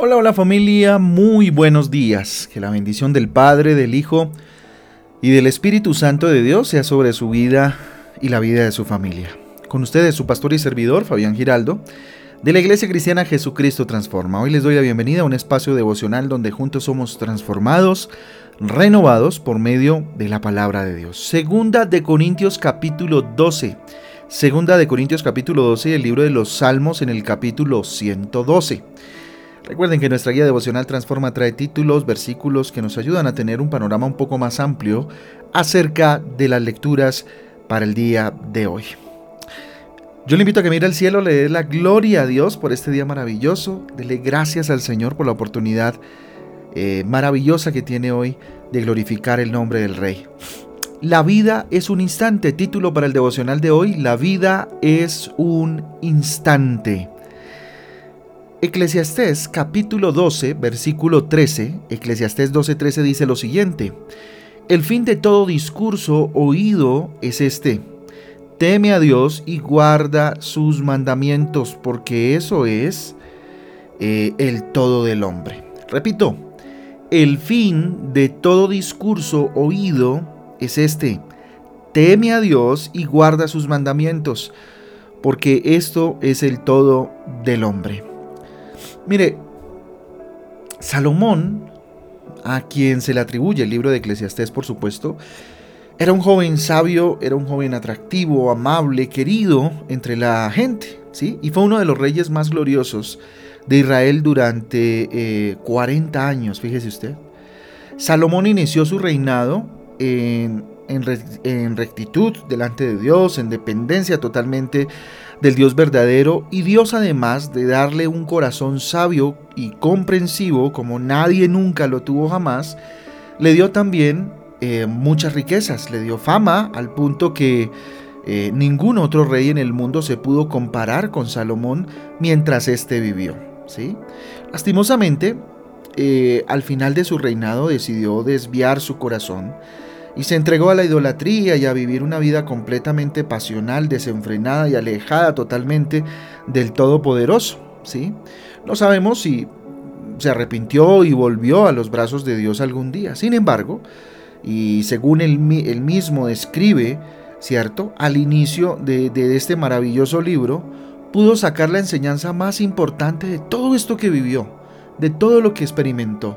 Hola, hola familia, muy buenos días. Que la bendición del Padre, del Hijo y del Espíritu Santo de Dios sea sobre su vida y la vida de su familia. Con ustedes su pastor y servidor, Fabián Giraldo, de la Iglesia Cristiana Jesucristo Transforma. Hoy les doy la bienvenida a un espacio devocional donde juntos somos transformados, renovados por medio de la palabra de Dios. Segunda de Corintios capítulo 12. Segunda de Corintios capítulo 12 y el libro de los Salmos en el capítulo 112. Recuerden que nuestra guía devocional Transforma trae títulos, versículos que nos ayudan a tener un panorama un poco más amplio acerca de las lecturas para el día de hoy. Yo le invito a que mire al cielo, le dé la gloria a Dios por este día maravilloso, dele gracias al Señor por la oportunidad eh, maravillosa que tiene hoy de glorificar el nombre del Rey. La vida es un instante, título para el devocional de hoy, la vida es un instante. Eclesiastés capítulo 12, versículo 13, Eclesiastés 12, 13 dice lo siguiente, El fin de todo discurso oído es este, teme a Dios y guarda sus mandamientos, porque eso es eh, el todo del hombre. Repito, el fin de todo discurso oído es este, teme a Dios y guarda sus mandamientos, porque esto es el todo del hombre. Mire, Salomón, a quien se le atribuye el libro de Eclesiastés, por supuesto, era un joven sabio, era un joven atractivo, amable, querido entre la gente, ¿sí? Y fue uno de los reyes más gloriosos de Israel durante 40 eh, años, fíjese usted. Salomón inició su reinado en, en rectitud delante de Dios, en dependencia totalmente del Dios verdadero y Dios además de darle un corazón sabio y comprensivo como nadie nunca lo tuvo jamás, le dio también eh, muchas riquezas, le dio fama al punto que eh, ningún otro rey en el mundo se pudo comparar con Salomón mientras éste vivió. ¿sí? Lastimosamente, eh, al final de su reinado decidió desviar su corazón y se entregó a la idolatría y a vivir una vida completamente pasional, desenfrenada y alejada totalmente del Todopoderoso. ¿sí? No sabemos si se arrepintió y volvió a los brazos de Dios algún día. Sin embargo, y según él, mismo describe, ¿cierto? Al inicio de, de este maravilloso libro, pudo sacar la enseñanza más importante de todo esto que vivió, de todo lo que experimentó.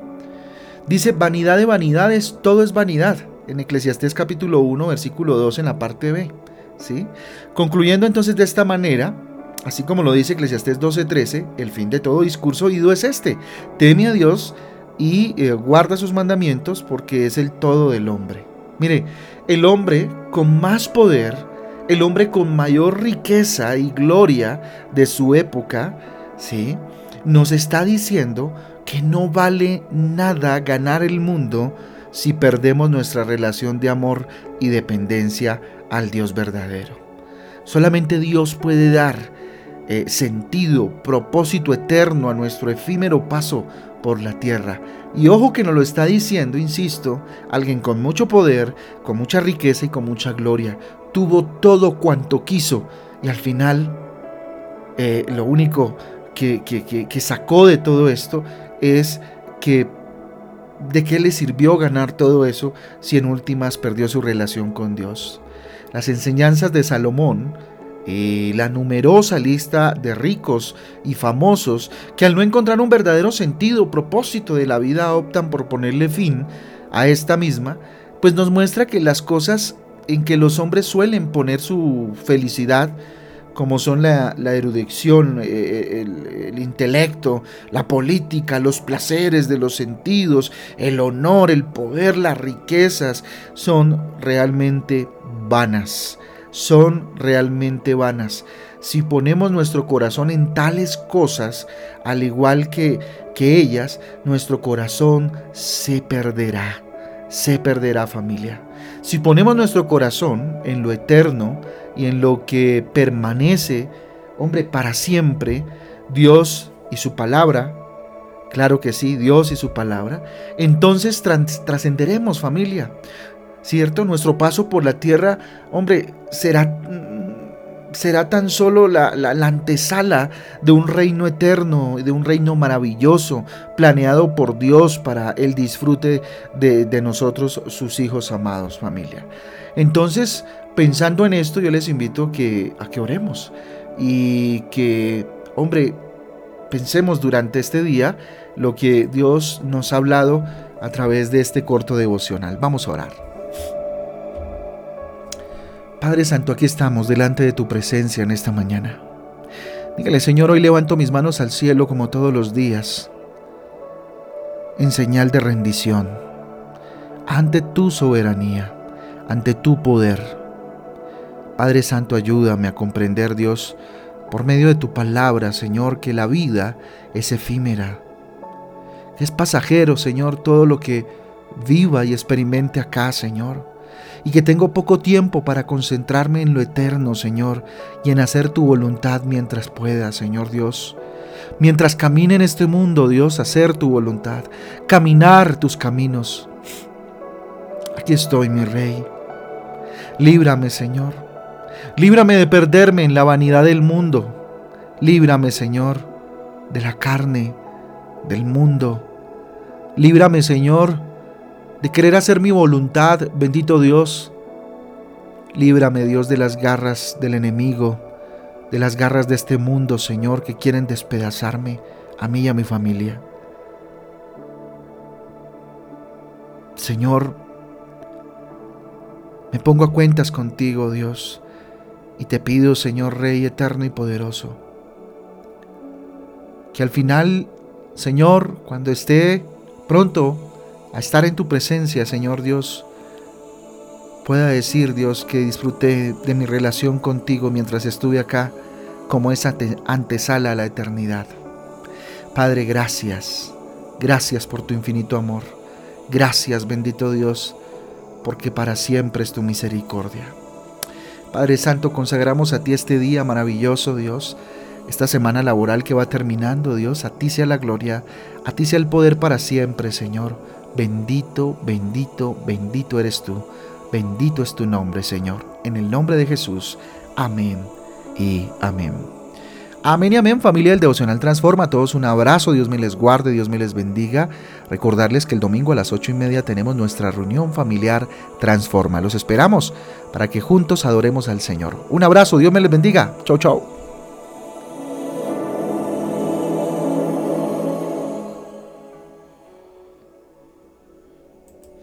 Dice, vanidad de vanidades, todo es vanidad en Eclesiastés capítulo 1, versículo 2 en la parte B. ¿sí? Concluyendo entonces de esta manera, así como lo dice Eclesiastés 12:13, el fin de todo discurso oído es este, teme a Dios y eh, guarda sus mandamientos porque es el todo del hombre. Mire, el hombre con más poder, el hombre con mayor riqueza y gloria de su época, ¿sí? nos está diciendo que no vale nada ganar el mundo si perdemos nuestra relación de amor y dependencia al Dios verdadero. Solamente Dios puede dar eh, sentido, propósito eterno a nuestro efímero paso por la tierra. Y ojo que nos lo está diciendo, insisto, alguien con mucho poder, con mucha riqueza y con mucha gloria. Tuvo todo cuanto quiso y al final eh, lo único que, que sacó de todo esto es que ¿De qué le sirvió ganar todo eso si en últimas perdió su relación con Dios? Las enseñanzas de Salomón y la numerosa lista de ricos y famosos que al no encontrar un verdadero sentido o propósito de la vida optan por ponerle fin a esta misma, pues nos muestra que las cosas en que los hombres suelen poner su felicidad como son la, erudición, eh, eh, el, intelecto, la política, los placeres de los sentidos, el honor, el poder, las riquezas, son realmente vanas, son realmente vanas. Si ponemos nuestro corazón en tales cosas, al igual que, que ellas, nuestro corazón se perderá, se perderá familia. Si ponemos nuestro corazón en lo eterno, y en lo que permanece, hombre, para siempre, Dios y su palabra, claro que sí, Dios y su palabra, entonces trascenderemos familia, ¿cierto? Nuestro paso por la tierra, hombre, será, será tan solo la, antesala de un reino eterno, de un reino maravilloso, planeado por Dios para el disfrute de, de nosotros, sus hijos amados, familia. Entonces, pensando en esto, yo les invito que, a que oremos y que, hombre, pensemos durante este día lo que Dios nos ha hablado a través de este corto devocional. Vamos a orar. Padre Santo, aquí estamos delante de tu presencia en esta mañana. Dígale, Señor, hoy levanto mis manos al cielo como todos los días, en señal de rendición, ante tu soberanía, ante tu poder. Padre Santo, ayúdame a comprender, Dios, por medio de tu palabra, Señor, que la vida es efímera, es pasajero, Señor, todo lo que viva y experimente acá, Señor y que tengo poco tiempo para concentrarme en lo eterno, Señor, y en hacer tu voluntad mientras pueda, Señor Dios. Mientras camine en este mundo, Dios, hacer tu voluntad, caminar tus caminos. Aquí estoy, mi Rey. Líbrame, Señor. Líbrame de perderme en la vanidad del mundo. Líbrame, Señor, de la carne, del mundo. Líbrame, Señor, de querer hacer mi voluntad, bendito Dios. Líbrame, Dios, de las garras del enemigo, de las garras de este mundo, Señor, que quieren despedazarme a mí y a mi familia. Señor, me pongo a cuentas contigo, Dios, y te pido, Señor Rey eterno y poderoso, que al final, Señor, cuando esté pronto a estar en tu presencia, Señor Dios, pueda decir, Dios, que disfruté de mi relación contigo mientras estuve acá, como esa antesala a la eternidad. Padre, gracias, gracias por tu infinito amor. Gracias, bendito Dios, porque para siempre es tu misericordia. Padre Santo, consagramos a ti este día maravilloso, Dios, esta semana laboral que va terminando, Dios, a ti sea la gloria, a ti sea el poder para siempre, Señor. Bendito, bendito, bendito eres tú. Bendito es tu nombre, Señor. En el nombre de Jesús. Amén y amén. Amén y amén, familia del Devocional Transforma. A todos un abrazo, Dios me les guarde, Dios me les bendiga. Recordarles que el domingo a las ocho y media tenemos nuestra reunión familiar Transforma. Los esperamos para que juntos adoremos al Señor. Un abrazo, Dios me les bendiga. Chau, chau.